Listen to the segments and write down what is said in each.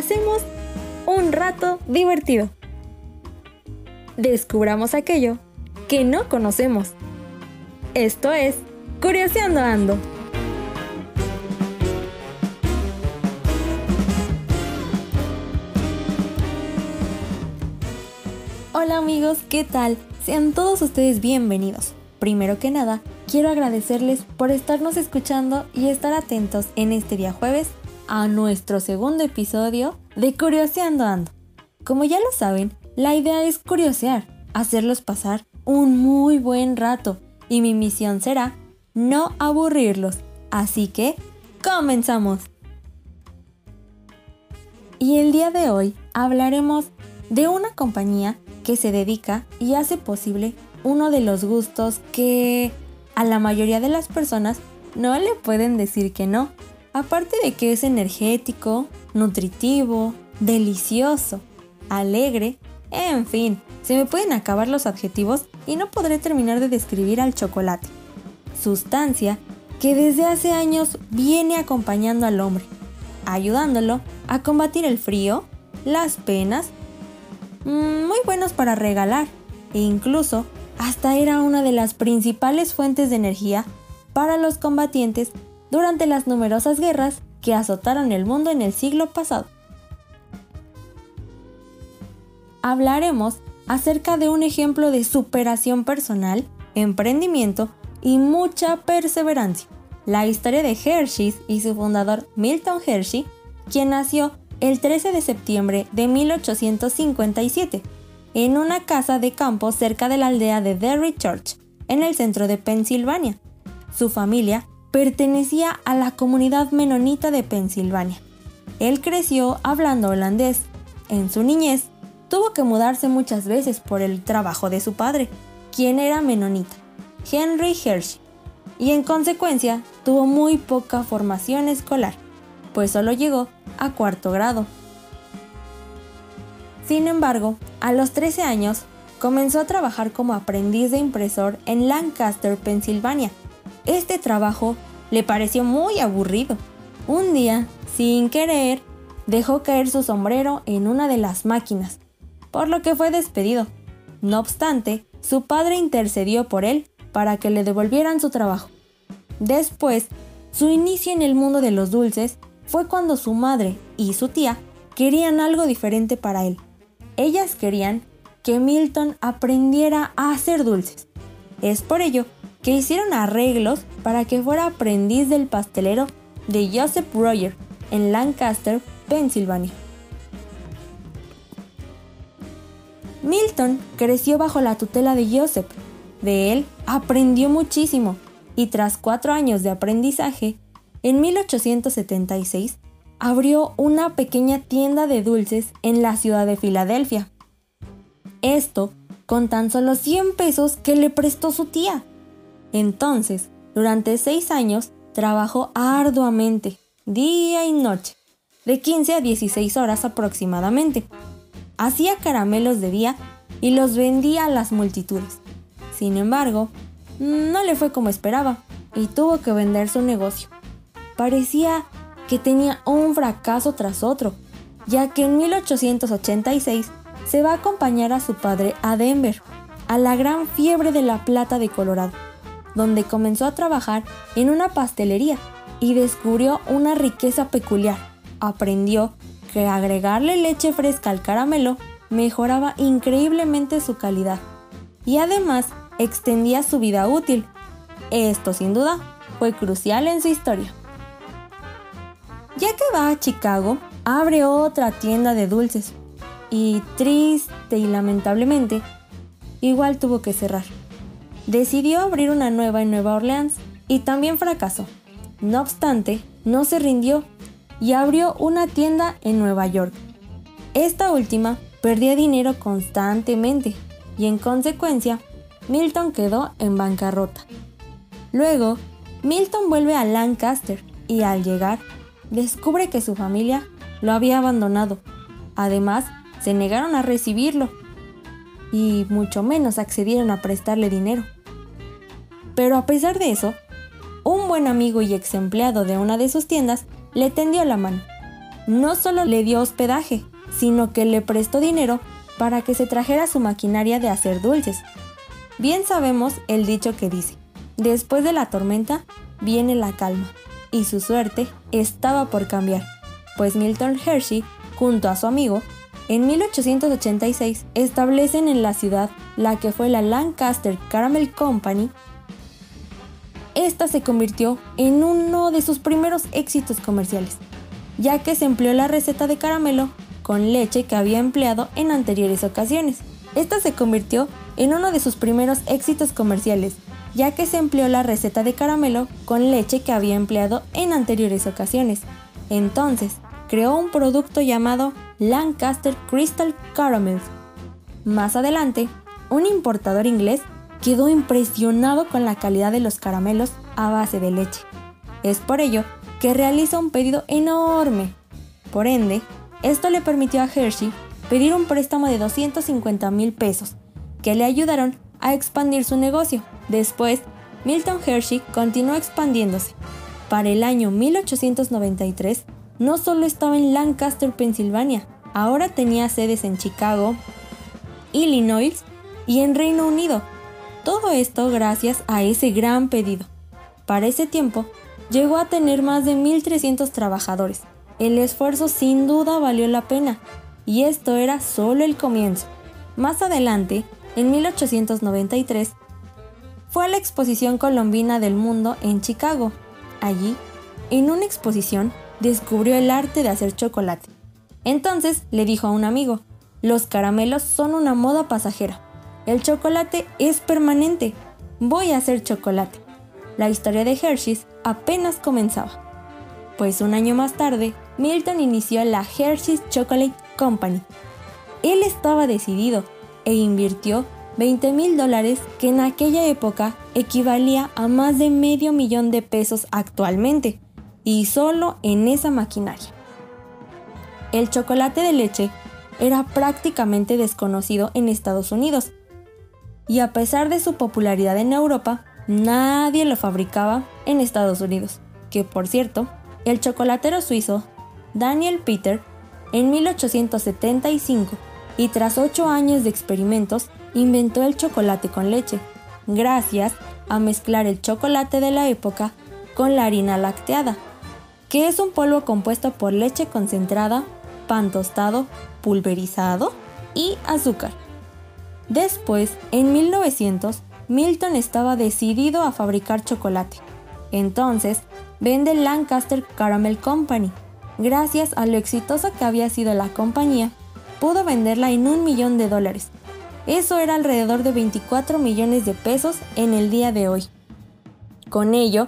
pasemos un rato divertido. Descubramos aquello que no conocemos. Esto es Curioseando Ando. Hola amigos, ¿qué tal? Sean todos ustedes bienvenidos. Primero que nada, quiero agradecerles por estarnos escuchando y estar atentos en este día jueves a nuestro segundo episodio de Curioseando Ando. Como ya lo saben, la idea es curiosear, hacerlos pasar un muy buen rato y mi misión será no aburrirlos. Así que, comenzamos. Y el día de hoy hablaremos de una compañía que se dedica y hace posible uno de los gustos que a la mayoría de las personas no le pueden decir que no. Aparte de que es energético, nutritivo, delicioso, alegre, en fin, se me pueden acabar los adjetivos y no podré terminar de describir al chocolate. Sustancia que desde hace años viene acompañando al hombre, ayudándolo a combatir el frío, las penas, mm, muy buenos para regalar e incluso hasta era una de las principales fuentes de energía para los combatientes durante las numerosas guerras que azotaron el mundo en el siglo pasado. Hablaremos acerca de un ejemplo de superación personal, emprendimiento y mucha perseverancia. La historia de Hershey y su fundador Milton Hershey, quien nació el 13 de septiembre de 1857 en una casa de campo cerca de la aldea de Derry Church, en el centro de Pensilvania. Su familia pertenecía a la comunidad menonita de Pensilvania. Él creció hablando holandés. En su niñez, tuvo que mudarse muchas veces por el trabajo de su padre, quien era menonita, Henry Hershey, y en consecuencia tuvo muy poca formación escolar, pues solo llegó a cuarto grado. Sin embargo, a los 13 años, comenzó a trabajar como aprendiz de impresor en Lancaster, Pensilvania. Este trabajo le pareció muy aburrido. Un día, sin querer, dejó caer su sombrero en una de las máquinas, por lo que fue despedido. No obstante, su padre intercedió por él para que le devolvieran su trabajo. Después, su inicio en el mundo de los dulces fue cuando su madre y su tía querían algo diferente para él. Ellas querían que Milton aprendiera a hacer dulces. Es por ello que hicieron arreglos para que fuera aprendiz del pastelero de Joseph Roger en Lancaster, Pensilvania. Milton creció bajo la tutela de Joseph. De él aprendió muchísimo y tras cuatro años de aprendizaje, en 1876 abrió una pequeña tienda de dulces en la ciudad de Filadelfia. Esto con tan solo 100 pesos que le prestó su tía. Entonces, durante seis años, trabajó arduamente, día y noche, de 15 a 16 horas aproximadamente. Hacía caramelos de día y los vendía a las multitudes. Sin embargo, no le fue como esperaba y tuvo que vender su negocio. Parecía que tenía un fracaso tras otro, ya que en 1886 se va a acompañar a su padre a Denver, a la gran fiebre de la plata de Colorado, donde comenzó a trabajar en una pastelería y descubrió una riqueza peculiar. Aprendió que agregarle leche fresca al caramelo mejoraba increíblemente su calidad y además extendía su vida útil. Esto sin duda fue crucial en su historia. Ya que va a Chicago, abre otra tienda de dulces. Y triste y lamentablemente, igual tuvo que cerrar. Decidió abrir una nueva en Nueva Orleans y también fracasó. No obstante, no se rindió y abrió una tienda en Nueva York. Esta última perdía dinero constantemente y en consecuencia, Milton quedó en bancarrota. Luego, Milton vuelve a Lancaster y al llegar descubre que su familia lo había abandonado. Además, se negaron a recibirlo y mucho menos accedieron a prestarle dinero. Pero a pesar de eso, un buen amigo y ex empleado de una de sus tiendas le tendió la mano. no solo le dio hospedaje, sino que le prestó dinero para que se trajera su maquinaria de hacer dulces. Bien sabemos el dicho que dice, después de la tormenta viene la calma, y su suerte estaba por cambiar, pues Milton Hershey, junto a su amigo, en 1886 establecen en la ciudad la que fue la Lancaster Caramel Company. Esta se convirtió en uno de sus primeros éxitos comerciales, ya que se empleó la receta de caramelo con leche que había empleado en anteriores ocasiones. Esta se convirtió en uno de sus primeros éxitos comerciales, ya que se empleó la receta de caramelo con leche que había empleado en anteriores ocasiones. Entonces, creó un producto llamado Lancaster Crystal Caramels. Más adelante, un importador inglés quedó impresionado con la calidad de los caramelos a base de leche. Es por ello que realiza un pedido enorme. Por ende, esto le permitió a Hershey pedir un préstamo de 250 mil pesos, que le ayudaron a expandir su negocio. Después, Milton Hershey continuó expandiéndose. Para el año 1893, no solo estaba en Lancaster, Pensilvania, ahora tenía sedes en Chicago, Illinois y en Reino Unido. Todo esto gracias a ese gran pedido. Para ese tiempo, llegó a tener más de 1.300 trabajadores. El esfuerzo sin duda valió la pena, y esto era solo el comienzo. Más adelante, en 1893, fue a la Exposición Colombina del Mundo en Chicago. Allí, en una exposición, descubrió el arte de hacer chocolate. Entonces le dijo a un amigo, los caramelos son una moda pasajera. El chocolate es permanente. Voy a hacer chocolate. La historia de Hershey's apenas comenzaba. Pues un año más tarde, Milton inició la Hershey's Chocolate Company. Él estaba decidido e invirtió 20 mil dólares que en aquella época equivalía a más de medio millón de pesos actualmente, y solo en esa maquinaria. El chocolate de leche era prácticamente desconocido en Estados Unidos, y a pesar de su popularidad en Europa, nadie lo fabricaba en Estados Unidos, que por cierto, el chocolatero suizo Daniel Peter, en 1875, y tras ocho años de experimentos, inventó el chocolate con leche, gracias a mezclar el chocolate de la época con la harina lacteada, que es un polvo compuesto por leche concentrada, pan tostado, pulverizado y azúcar. Después, en 1900, Milton estaba decidido a fabricar chocolate. Entonces, vende Lancaster Caramel Company. Gracias a lo exitosa que había sido la compañía, pudo venderla en un millón de dólares. Eso era alrededor de 24 millones de pesos en el día de hoy. Con ello,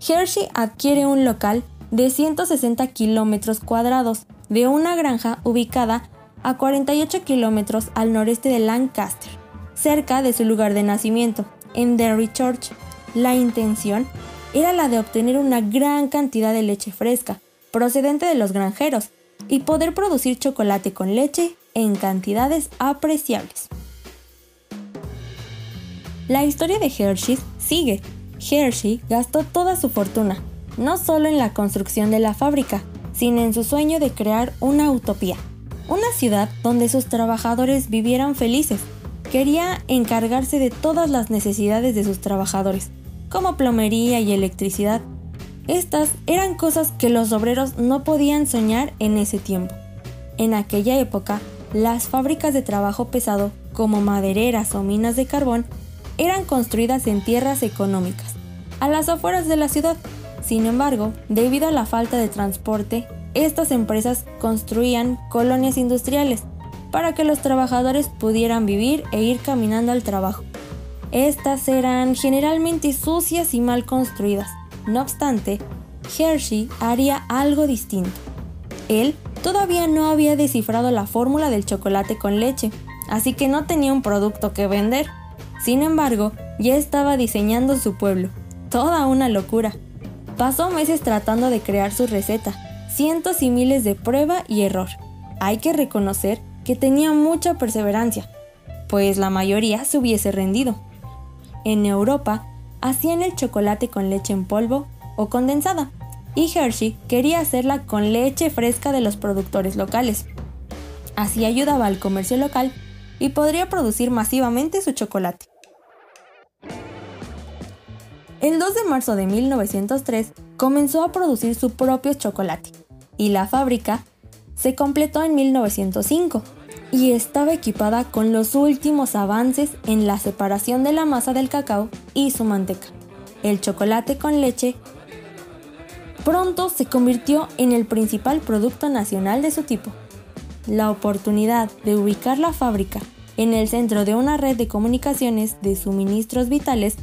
Hershey adquiere un local de 160 kilómetros cuadrados de una granja ubicada a 48 kilómetros al noreste de Lancaster, cerca de su lugar de nacimiento, en Derry Church. La intención era la de obtener una gran cantidad de leche fresca, procedente de los granjeros, y poder producir chocolate con leche en cantidades apreciables. La historia de Hershey sigue. Hershey gastó toda su fortuna, no solo en la construcción de la fábrica, sino en su sueño de crear una utopía, una ciudad donde sus trabajadores vivieran felices. Quería encargarse de todas las necesidades de sus trabajadores, como plomería y electricidad, estas eran cosas que los obreros no podían soñar en ese tiempo. En aquella época, las fábricas de trabajo pesado, como madereras o minas de carbón, eran construidas en tierras económicas, a las afueras de la ciudad. Sin embargo, debido a la falta de transporte, estas empresas construían colonias industriales para que los trabajadores pudieran vivir e ir caminando al trabajo. Estas eran generalmente sucias y mal construidas, no obstante, Hershey haría algo distinto. Él todavía no había descifrado la fórmula del chocolate con leche, así que no tenía un producto que vender. Sin embargo, ya estaba diseñando su pueblo. Toda una locura. Pasó meses tratando de crear su receta, cientos y miles de prueba y error. Hay que reconocer que tenía mucha perseverancia, pues la mayoría se hubiese rendido. En Europa, hacían el chocolate con leche en polvo o condensada y Hershey quería hacerla con leche fresca de los productores locales. Así ayudaba al comercio local y podría producir masivamente su chocolate. El 2 de marzo de 1903 comenzó a producir su propio chocolate y la fábrica se completó en 1905 y estaba equipada con los últimos avances en la separación de la masa del cacao y su manteca. El chocolate con leche pronto se convirtió en el principal producto nacional de su tipo. La oportunidad de ubicar la fábrica en el centro de una red de comunicaciones de suministros vitales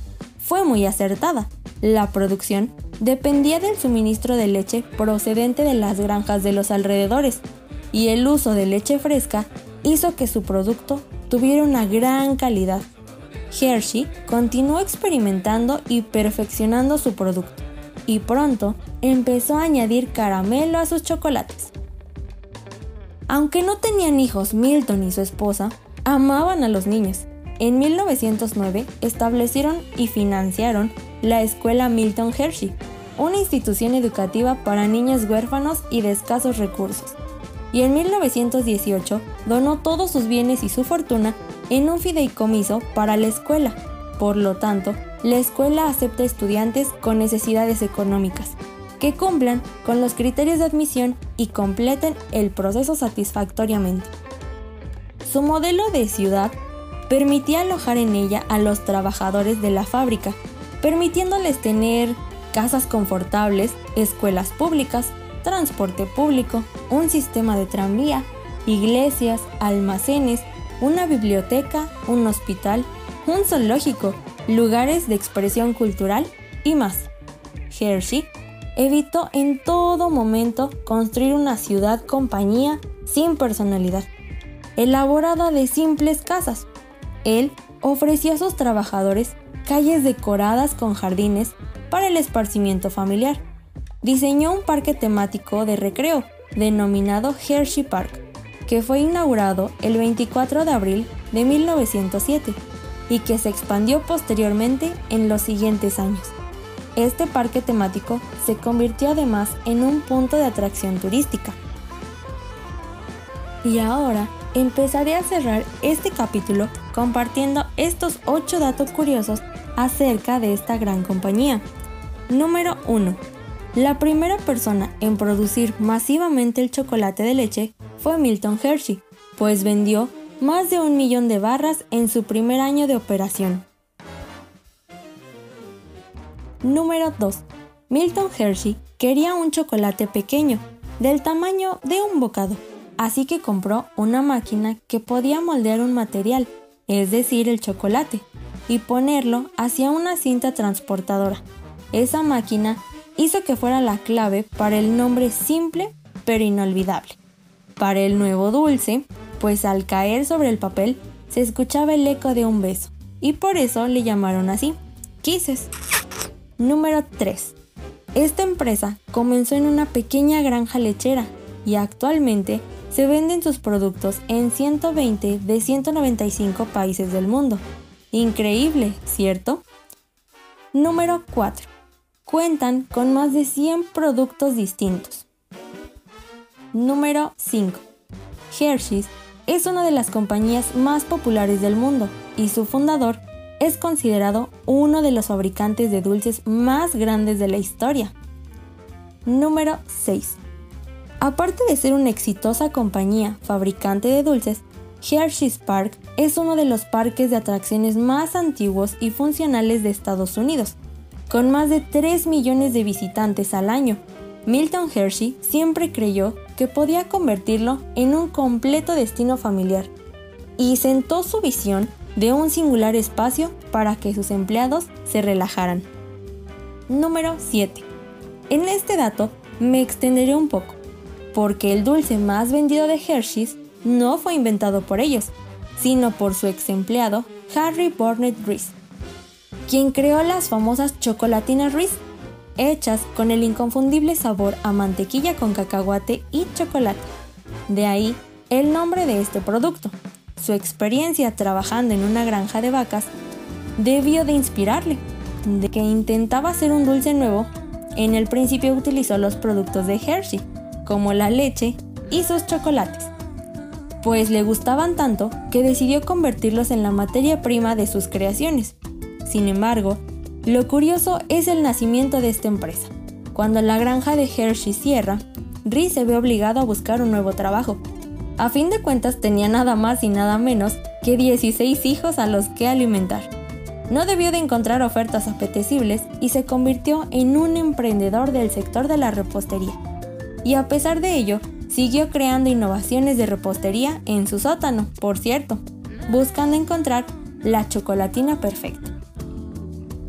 fue muy acertada. La producción dependía del suministro de leche procedente de las granjas de los alrededores y el uso de leche fresca hizo que su producto tuviera una gran calidad. Hershey continuó experimentando y perfeccionando su producto y pronto empezó a añadir caramelo a sus chocolates. Aunque no tenían hijos Milton y su esposa, amaban a los niños. En 1909 establecieron y financiaron la escuela Milton Hershey, una institución educativa para niños huérfanos y de escasos recursos. Y en 1918 donó todos sus bienes y su fortuna en un fideicomiso para la escuela. Por lo tanto, la escuela acepta estudiantes con necesidades económicas, que cumplan con los criterios de admisión y completen el proceso satisfactoriamente. Su modelo de ciudad permitía alojar en ella a los trabajadores de la fábrica, permitiéndoles tener casas confortables, escuelas públicas, transporte público, un sistema de tranvía, iglesias, almacenes, una biblioteca, un hospital, un zoológico, lugares de expresión cultural y más. Hershey evitó en todo momento construir una ciudad compañía sin personalidad, elaborada de simples casas. Él ofreció a sus trabajadores calles decoradas con jardines para el esparcimiento familiar. Diseñó un parque temático de recreo denominado Hershey Park, que fue inaugurado el 24 de abril de 1907 y que se expandió posteriormente en los siguientes años. Este parque temático se convirtió además en un punto de atracción turística. Y ahora empezaré a cerrar este capítulo compartiendo estos 8 datos curiosos acerca de esta gran compañía. Número 1. La primera persona en producir masivamente el chocolate de leche fue Milton Hershey, pues vendió más de un millón de barras en su primer año de operación. Número 2. Milton Hershey quería un chocolate pequeño, del tamaño de un bocado, así que compró una máquina que podía moldear un material, es decir, el chocolate, y ponerlo hacia una cinta transportadora. Esa máquina hizo que fuera la clave para el nombre simple pero inolvidable. Para el nuevo dulce, pues al caer sobre el papel se escuchaba el eco de un beso, y por eso le llamaron así, Kisses. Número 3. Esta empresa comenzó en una pequeña granja lechera y actualmente se venden sus productos en 120 de 195 países del mundo. Increíble, ¿cierto? Número 4. Cuentan con más de 100 productos distintos. Número 5. Hershey's es una de las compañías más populares del mundo y su fundador es considerado uno de los fabricantes de dulces más grandes de la historia. Número 6. Aparte de ser una exitosa compañía fabricante de dulces, Hershey's Park es uno de los parques de atracciones más antiguos y funcionales de Estados Unidos, con más de 3 millones de visitantes al año. Milton Hershey siempre creyó que podía convertirlo en un completo destino familiar y sentó su visión de un singular espacio para que sus empleados se relajaran. Número 7. En este dato me extenderé un poco, porque el dulce más vendido de Hershey's no fue inventado por ellos, sino por su ex empleado Harry Burnett Reese, quien creó las famosas chocolatinas Reese, hechas con el inconfundible sabor a mantequilla con cacahuate y chocolate. De ahí el nombre de este producto. Su experiencia trabajando en una granja de vacas debió de inspirarle, de que intentaba hacer un dulce nuevo en el principio utilizó los productos de Hershey, como la leche y sus chocolates, pues le gustaban tanto que decidió convertirlos en la materia prima de sus creaciones. Sin embargo, lo curioso es el nacimiento de esta empresa. Cuando la granja de Hershey cierra, Reese se ve obligado a buscar un nuevo trabajo. A fin de cuentas tenía nada más y nada menos que 16 hijos a los que alimentar. No debió de encontrar ofertas apetecibles y se convirtió en un emprendedor del sector de la repostería. Y a pesar de ello, siguió creando innovaciones de repostería en su sótano, por cierto, buscando encontrar la chocolatina perfecta.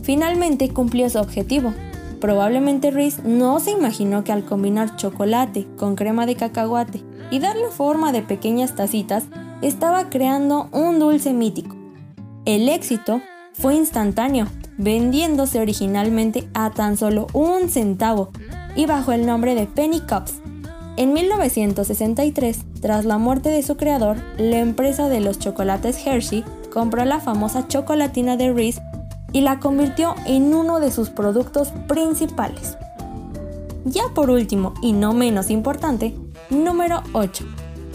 Finalmente cumplió su objetivo. Probablemente Reese no se imaginó que al combinar chocolate con crema de cacahuate y darle forma de pequeñas tacitas, estaba creando un dulce mítico. El éxito fue instantáneo, vendiéndose originalmente a tan solo un centavo y bajo el nombre de Penny Cups. En 1963, tras la muerte de su creador, la empresa de los chocolates Hershey compró la famosa chocolatina de Reese y la convirtió en uno de sus productos principales. Ya por último, y no menos importante, número 8.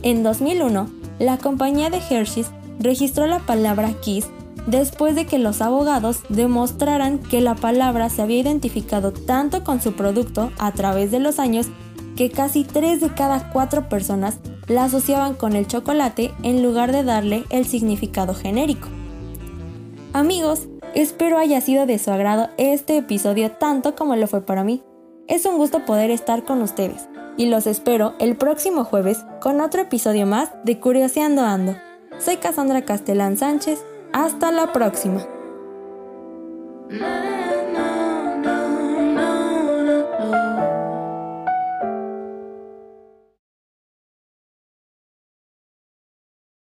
En 2001, la compañía de Hershey's registró la palabra Kiss después de que los abogados demostraran que la palabra se había identificado tanto con su producto a través de los años que casi 3 de cada 4 personas la asociaban con el chocolate en lugar de darle el significado genérico. Amigos, espero haya sido de su agrado este episodio tanto como lo fue para mí. Es un gusto poder estar con ustedes y los espero el próximo jueves con otro episodio más de Curioseando Ando. Soy Cassandra Castellán Sánchez hasta la próxima.